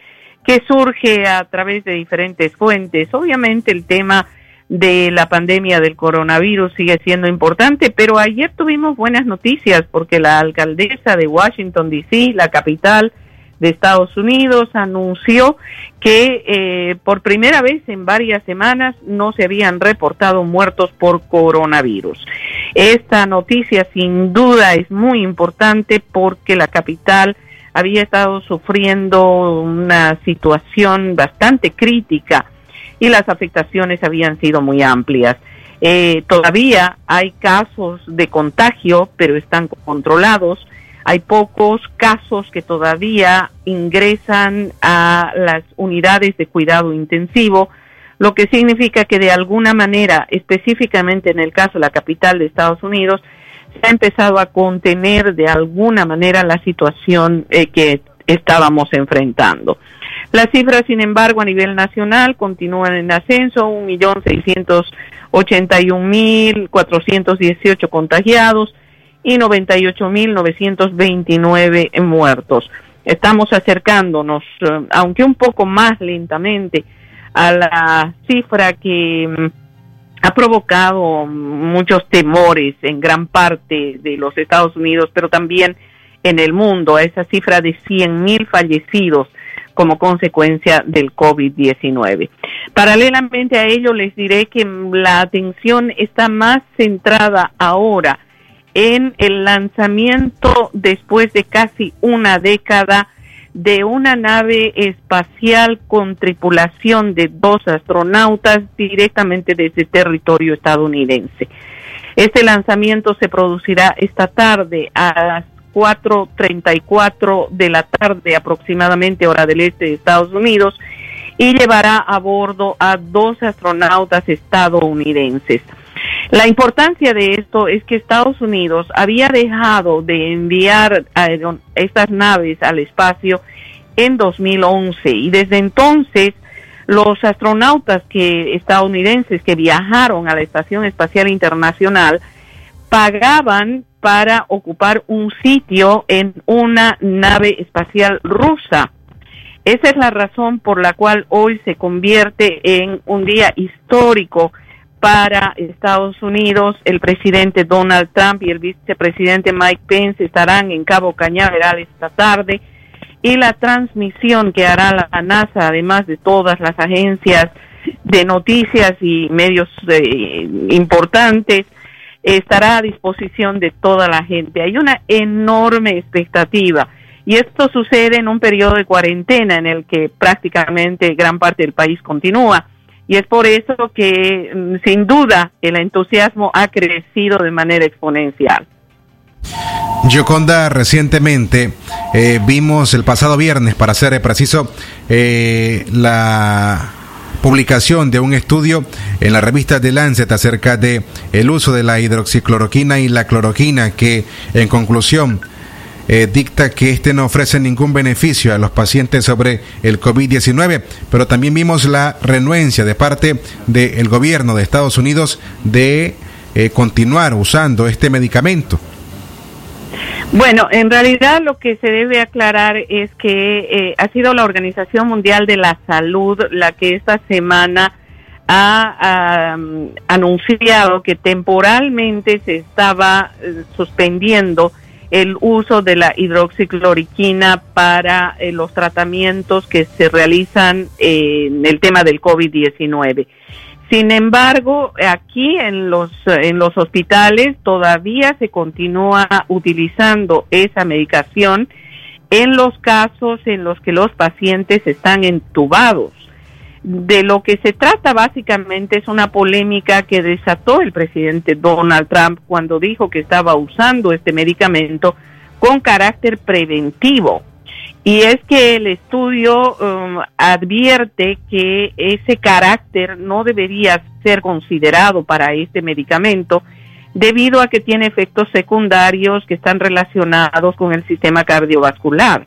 que surge a través de diferentes fuentes. Obviamente el tema de la pandemia del coronavirus sigue siendo importante, pero ayer tuvimos buenas noticias porque la alcaldesa de Washington, D.C., la capital, de Estados Unidos anunció que eh, por primera vez en varias semanas no se habían reportado muertos por coronavirus. Esta noticia sin duda es muy importante porque la capital había estado sufriendo una situación bastante crítica y las afectaciones habían sido muy amplias. Eh, todavía hay casos de contagio, pero están controlados. Hay pocos casos que todavía ingresan a las unidades de cuidado intensivo, lo que significa que de alguna manera, específicamente en el caso de la capital de Estados Unidos, ha empezado a contener de alguna manera la situación eh, que estábamos enfrentando. Las cifras, sin embargo, a nivel nacional continúan en ascenso, 1.681.418 contagiados y 98.929 muertos. Estamos acercándonos, eh, aunque un poco más lentamente, a la cifra que mm, ha provocado muchos temores en gran parte de los Estados Unidos, pero también en el mundo, a esa cifra de 100.000 fallecidos como consecuencia del COVID-19. Paralelamente a ello, les diré que la atención está más centrada ahora en el lanzamiento después de casi una década de una nave espacial con tripulación de dos astronautas directamente desde territorio estadounidense. Este lanzamiento se producirá esta tarde a las 4.34 de la tarde aproximadamente hora del este de Estados Unidos y llevará a bordo a dos astronautas estadounidenses. La importancia de esto es que Estados Unidos había dejado de enviar a estas naves al espacio en 2011 y desde entonces los astronautas que estadounidenses que viajaron a la Estación Espacial Internacional pagaban para ocupar un sitio en una nave espacial rusa. Esa es la razón por la cual hoy se convierte en un día histórico para Estados Unidos. El presidente Donald Trump y el vicepresidente Mike Pence estarán en Cabo Cañaveral esta tarde y la transmisión que hará la NASA, además de todas las agencias de noticias y medios eh, importantes, estará a disposición de toda la gente. Hay una enorme expectativa y esto sucede en un periodo de cuarentena en el que prácticamente gran parte del país continúa. Y es por eso que mm, sin duda el entusiasmo ha crecido de manera exponencial. Yoconda, recientemente eh, vimos el pasado viernes, para ser preciso, eh, la publicación de un estudio en la revista The Lancet acerca de el uso de la hidroxicloroquina y la cloroquina que en conclusión eh, dicta que este no ofrece ningún beneficio a los pacientes sobre el COVID-19, pero también vimos la renuencia de parte del gobierno de Estados Unidos de eh, continuar usando este medicamento. Bueno, en realidad lo que se debe aclarar es que eh, ha sido la Organización Mundial de la Salud la que esta semana ha anunciado que temporalmente se estaba suspendiendo el uso de la hidroxicloroquina para eh, los tratamientos que se realizan en el tema del COVID-19. Sin embargo, aquí en los, en los hospitales todavía se continúa utilizando esa medicación en los casos en los que los pacientes están entubados. De lo que se trata básicamente es una polémica que desató el presidente Donald Trump cuando dijo que estaba usando este medicamento con carácter preventivo y es que el estudio um, advierte que ese carácter no debería ser considerado para este medicamento debido a que tiene efectos secundarios que están relacionados con el sistema cardiovascular.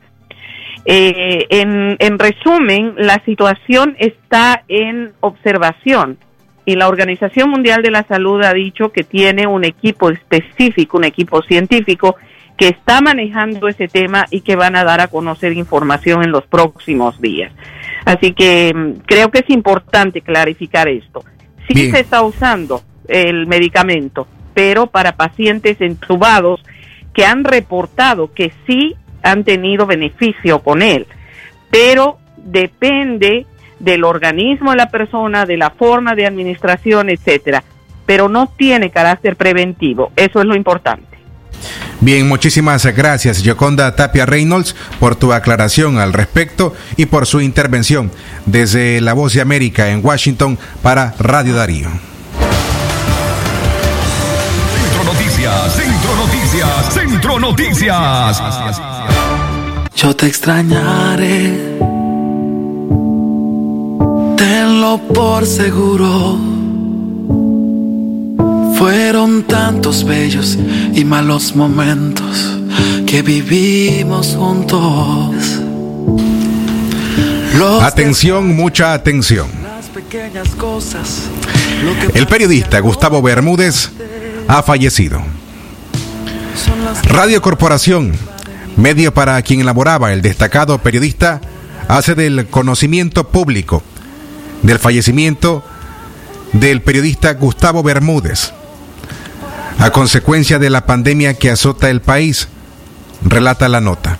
Eh, en, en resumen, la situación está en observación y la Organización Mundial de la Salud ha dicho que tiene un equipo específico, un equipo científico que está manejando ese tema y que van a dar a conocer información en los próximos días. Así que mm, creo que es importante clarificar esto. Sí se está usando el medicamento, pero para pacientes entubados que han reportado que sí han tenido beneficio con él, pero depende del organismo de la persona, de la forma de administración, etcétera, pero no tiene carácter preventivo, eso es lo importante. Bien, muchísimas gracias, Yoconda Tapia Reynolds, por tu aclaración al respecto y por su intervención desde La Voz de América en Washington para Radio Darío. Centro Noticias, Centro Noticias, Centro Noticias. Yo te extrañaré. Tenlo por seguro. Fueron tantos bellos y malos momentos que vivimos juntos. Los Atención, mucha atención. las pequeñas cosas. El periodista Gustavo Bermúdez ha fallecido. Radio Corporación, medio para quien elaboraba el destacado periodista, hace del conocimiento público del fallecimiento del periodista Gustavo Bermúdez a consecuencia de la pandemia que azota el país, relata la nota.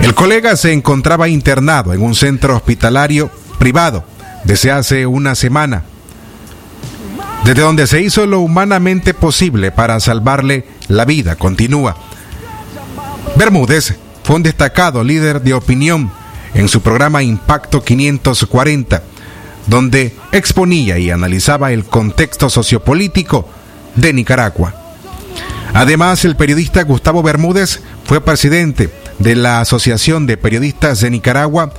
El colega se encontraba internado en un centro hospitalario privado desde hace una semana, desde donde se hizo lo humanamente posible para salvarle la vida, continúa. Bermúdez fue un destacado líder de opinión en su programa Impacto 540, donde exponía y analizaba el contexto sociopolítico de Nicaragua. Además, el periodista Gustavo Bermúdez fue presidente de la Asociación de Periodistas de Nicaragua,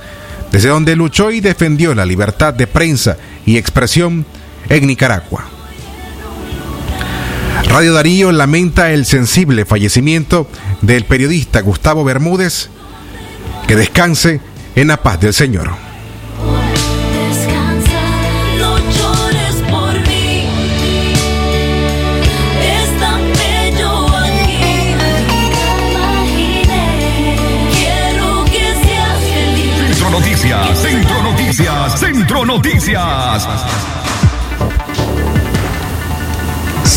desde donde luchó y defendió la libertad de prensa y expresión en Nicaragua. Radio Darío lamenta el sensible fallecimiento del periodista Gustavo Bermúdez. Que descanse en la paz del Señor. Centro Noticias, Centro Noticias.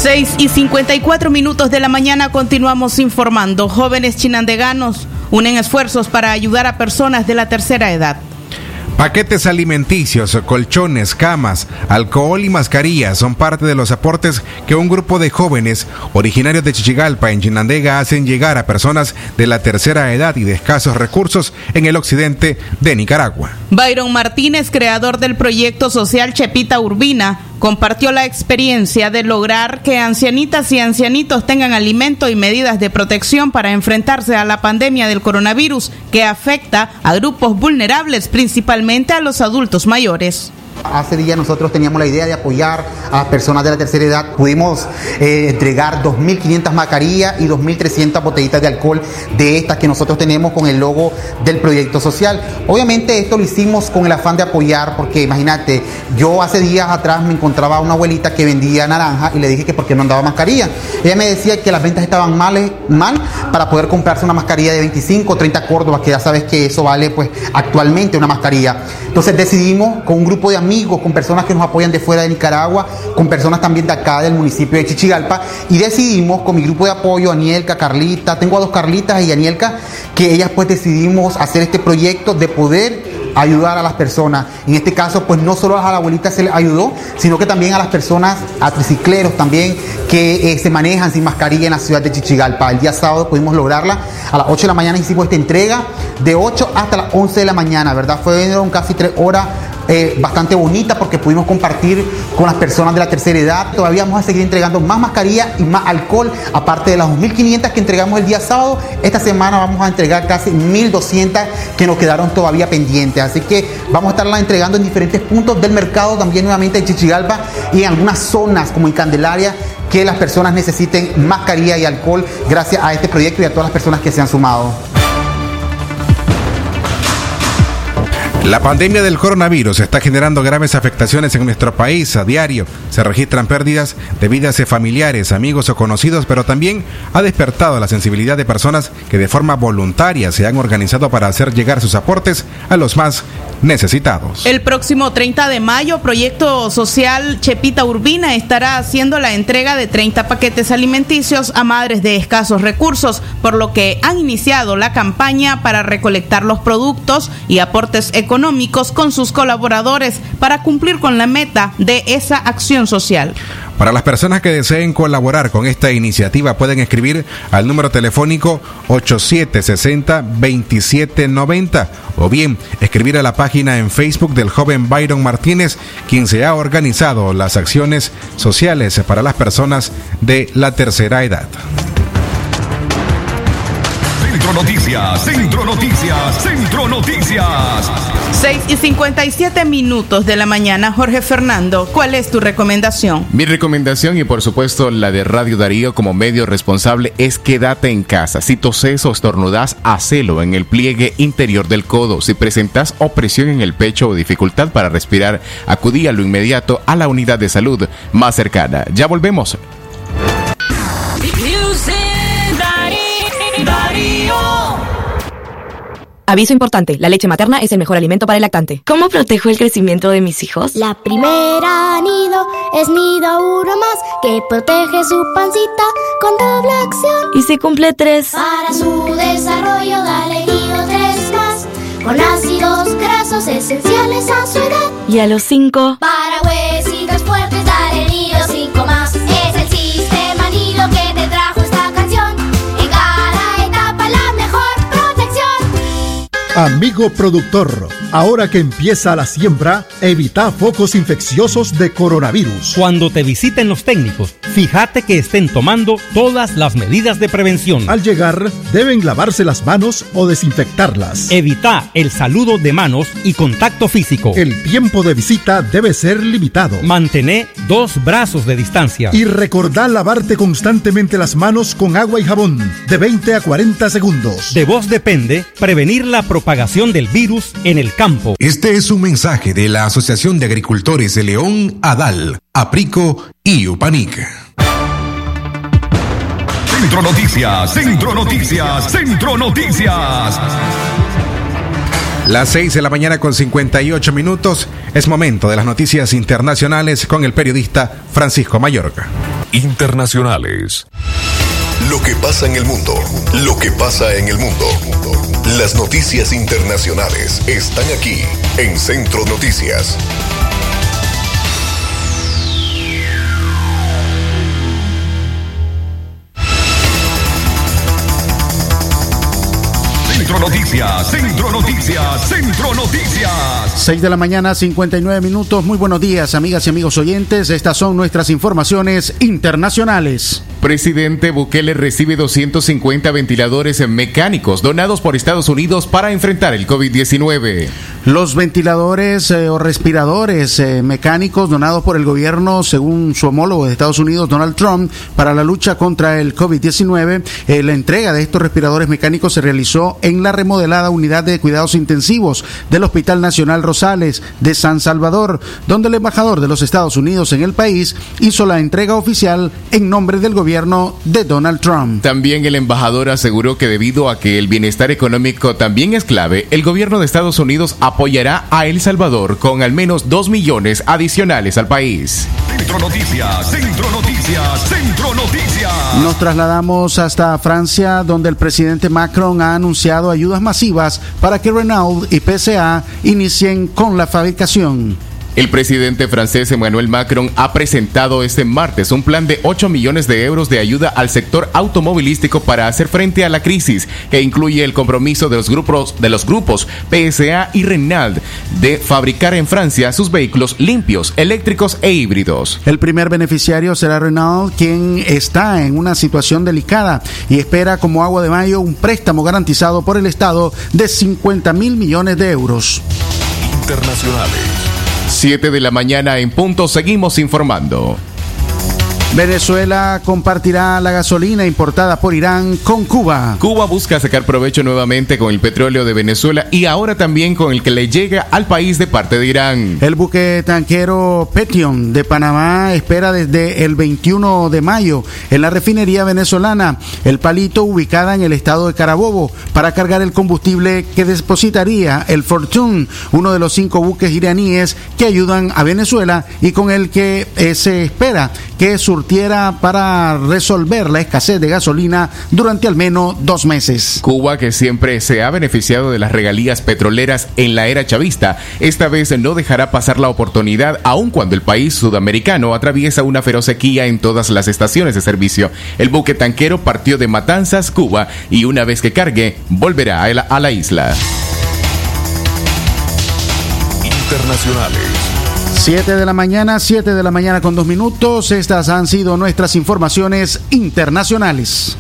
6 y 54 minutos de la mañana continuamos informando. Jóvenes chinandeganos unen esfuerzos para ayudar a personas de la tercera edad. Paquetes alimenticios, colchones, camas, alcohol y mascarillas son parte de los aportes que un grupo de jóvenes originarios de Chichigalpa en Chinandega hacen llegar a personas de la tercera edad y de escasos recursos en el occidente de Nicaragua. Byron Martínez, creador del proyecto social Chepita Urbina, compartió la experiencia de lograr que ancianitas y ancianitos tengan alimento y medidas de protección para enfrentarse a la pandemia del coronavirus que afecta a grupos vulnerables, principalmente a los adultos mayores. Hace días nosotros teníamos la idea de apoyar a las personas de la tercera edad. Pudimos eh, entregar 2.500 mascarillas y 2.300 botellitas de alcohol de estas que nosotros tenemos con el logo del proyecto social. Obviamente esto lo hicimos con el afán de apoyar porque imagínate, yo hace días atrás me encontraba a una abuelita que vendía naranja y le dije que por qué no andaba mascarilla. Ella me decía que las ventas estaban mal, mal para poder comprarse una mascarilla de 25 o 30 córdobas, que ya sabes que eso vale pues actualmente una mascarilla. Entonces decidimos con un grupo de amigos, con personas que nos apoyan de fuera de Nicaragua, con personas también de acá del municipio de Chichigalpa, y decidimos con mi grupo de apoyo, Anielka, Carlita, tengo a dos Carlitas y Anielka, que ellas pues decidimos hacer este proyecto de poder ayudar a las personas. En este caso, pues no solo a la abuelita se le ayudó, sino que también a las personas, a tricicleros también, que eh, se manejan sin mascarilla en la ciudad de Chichigalpa. El día sábado pudimos lograrla. A las 8 de la mañana hicimos esta entrega, de 8 hasta las 11 de la mañana, ¿verdad? Fueron casi 3 horas eh, bastante bonita porque pudimos compartir con las personas de la tercera edad. Todavía vamos a seguir entregando más mascarillas y más alcohol, aparte de las 2.500 que entregamos el día sábado. Esta semana vamos a entregar casi 1.200 que nos quedaron todavía pendientes. Así que vamos a estarla entregando en diferentes puntos del mercado, también nuevamente en Chichigalpa y en algunas zonas como en Candelaria que las personas necesiten mascarilla y alcohol gracias a este proyecto y a todas las personas que se han sumado. La pandemia del coronavirus está generando graves afectaciones en nuestro país a diario. Se registran pérdidas de vidas de familiares, amigos o conocidos, pero también ha despertado la sensibilidad de personas que de forma voluntaria se han organizado para hacer llegar sus aportes a los más necesitados. El próximo 30 de mayo, Proyecto Social Chepita Urbina estará haciendo la entrega de 30 paquetes alimenticios a madres de escasos recursos, por lo que han iniciado la campaña para recolectar los productos y aportes económicos con sus colaboradores para cumplir con la meta de esa acción social. Para las personas que deseen colaborar con esta iniciativa pueden escribir al número telefónico 8760-2790 o bien escribir a la página en Facebook del joven Byron Martínez, quien se ha organizado las acciones sociales para las personas de la tercera edad. Centro Noticias, Centro Noticias, Centro Noticias. 6 y 57 minutos de la mañana. Jorge Fernando, ¿cuál es tu recomendación? Mi recomendación y por supuesto la de Radio Darío como medio responsable es quédate en casa. Si toses o estornudas, hacelo en el pliegue interior del codo. Si presentas opresión en el pecho o dificultad para respirar, acudí a lo inmediato a la unidad de salud más cercana. Ya volvemos. Aviso importante, la leche materna es el mejor alimento para el lactante. ¿Cómo protejo el crecimiento de mis hijos? La primera nido es nido uno más que protege su pancita con doble acción. ¿Y si cumple tres? Para su desarrollo dale nido tres más con ácidos grasos esenciales a su edad. ¿Y a los cinco? Para huesitos fuertes dale nido cinco más. Es el sistema nido que te trajo Amigo productor, ahora que empieza la siembra, evita focos infecciosos de coronavirus. Cuando te visiten los técnicos, fíjate que estén tomando todas las medidas de prevención. Al llegar, deben lavarse las manos o desinfectarlas. Evita el saludo de manos y contacto físico. El tiempo de visita debe ser limitado. Mantener dos brazos de distancia. Y recordá lavarte constantemente las manos con agua y jabón de 20 a 40 segundos. De vos depende prevenir la propagación del virus en el campo. Este es un mensaje de la Asociación de Agricultores de León, ADAL, APRICO y UPANIC. Centro Noticias, Centro Noticias, Centro Noticias. Las 6 de la mañana con 58 minutos es momento de las noticias internacionales con el periodista Francisco Mayorga. Internacionales. Lo que pasa en el mundo. Lo que pasa en el mundo. Las noticias internacionales están aquí en Centro Noticias. Centro Noticias, Centro Noticias, Centro Noticias. 6 de la mañana, 59 minutos. Muy buenos días, amigas y amigos oyentes. Estas son nuestras informaciones internacionales. Presidente Bukele recibe 250 ventiladores mecánicos donados por Estados Unidos para enfrentar el COVID-19. Los ventiladores eh, o respiradores eh, mecánicos donados por el gobierno, según su homólogo de Estados Unidos, Donald Trump, para la lucha contra el COVID-19, eh, la entrega de estos respiradores mecánicos se realizó en la remodelada unidad de cuidados intensivos del Hospital Nacional Rosales de San Salvador, donde el embajador de los Estados Unidos en el país hizo la entrega oficial en nombre del gobierno de Donald Trump. También el embajador aseguró que debido a que el bienestar económico también es clave, el gobierno de Estados Unidos apoyará a El Salvador con al menos 2 millones adicionales al país. Centro Noticias, Centro Noticias, Centro Noticias. Nos trasladamos hasta Francia, donde el presidente Macron ha anunciado ayudas masivas para que Renault y PSA inicien con la fabricación. El presidente francés Emmanuel Macron ha presentado este martes un plan de 8 millones de euros de ayuda al sector automovilístico para hacer frente a la crisis, que incluye el compromiso de los grupos, de los grupos PSA y Renault de fabricar en Francia sus vehículos limpios, eléctricos e híbridos. El primer beneficiario será Renault, quien está en una situación delicada y espera como agua de mayo un préstamo garantizado por el Estado de 50 mil millones de euros. Internacionales. 7 de la mañana en punto, seguimos informando. Venezuela compartirá la gasolina importada por Irán con Cuba. Cuba busca sacar provecho nuevamente con el petróleo de Venezuela y ahora también con el que le llega al país de parte de Irán. El buque tanquero Petion de Panamá espera desde el 21 de mayo en la refinería venezolana El Palito, ubicada en el estado de Carabobo, para cargar el combustible que depositaría el Fortune, uno de los cinco buques iraníes que ayudan a Venezuela y con el que eh, se espera que surtiera para resolver la escasez de gasolina durante al menos dos meses. Cuba, que siempre se ha beneficiado de las regalías petroleras en la era chavista, esta vez no dejará pasar la oportunidad, aun cuando el país sudamericano atraviesa una feroz sequía en todas las estaciones de servicio. El buque tanquero partió de Matanzas, Cuba, y una vez que cargue, volverá a la, a la isla. Internacionales. 7 de la mañana, 7 de la mañana con dos minutos. Estas han sido nuestras informaciones internacionales.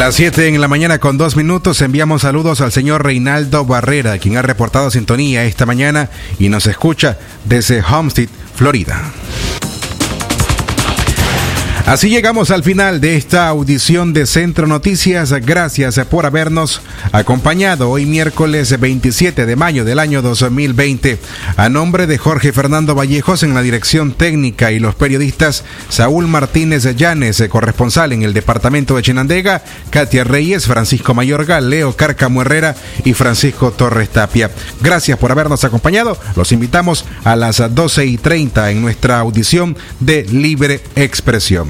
Las 7 en la mañana con dos minutos enviamos saludos al señor Reinaldo Barrera, quien ha reportado sintonía esta mañana y nos escucha desde Homestead, Florida. Así llegamos al final de esta audición de Centro Noticias. Gracias por habernos acompañado hoy miércoles 27 de mayo del año 2020. A nombre de Jorge Fernando Vallejos en la dirección técnica y los periodistas Saúl Martínez Llanes, corresponsal en el departamento de Chinandega, Katia Reyes, Francisco Mayorga, Leo Cárcamo Herrera y Francisco Torres Tapia. Gracias por habernos acompañado. Los invitamos a las 12 y 30 en nuestra audición de Libre Expresión.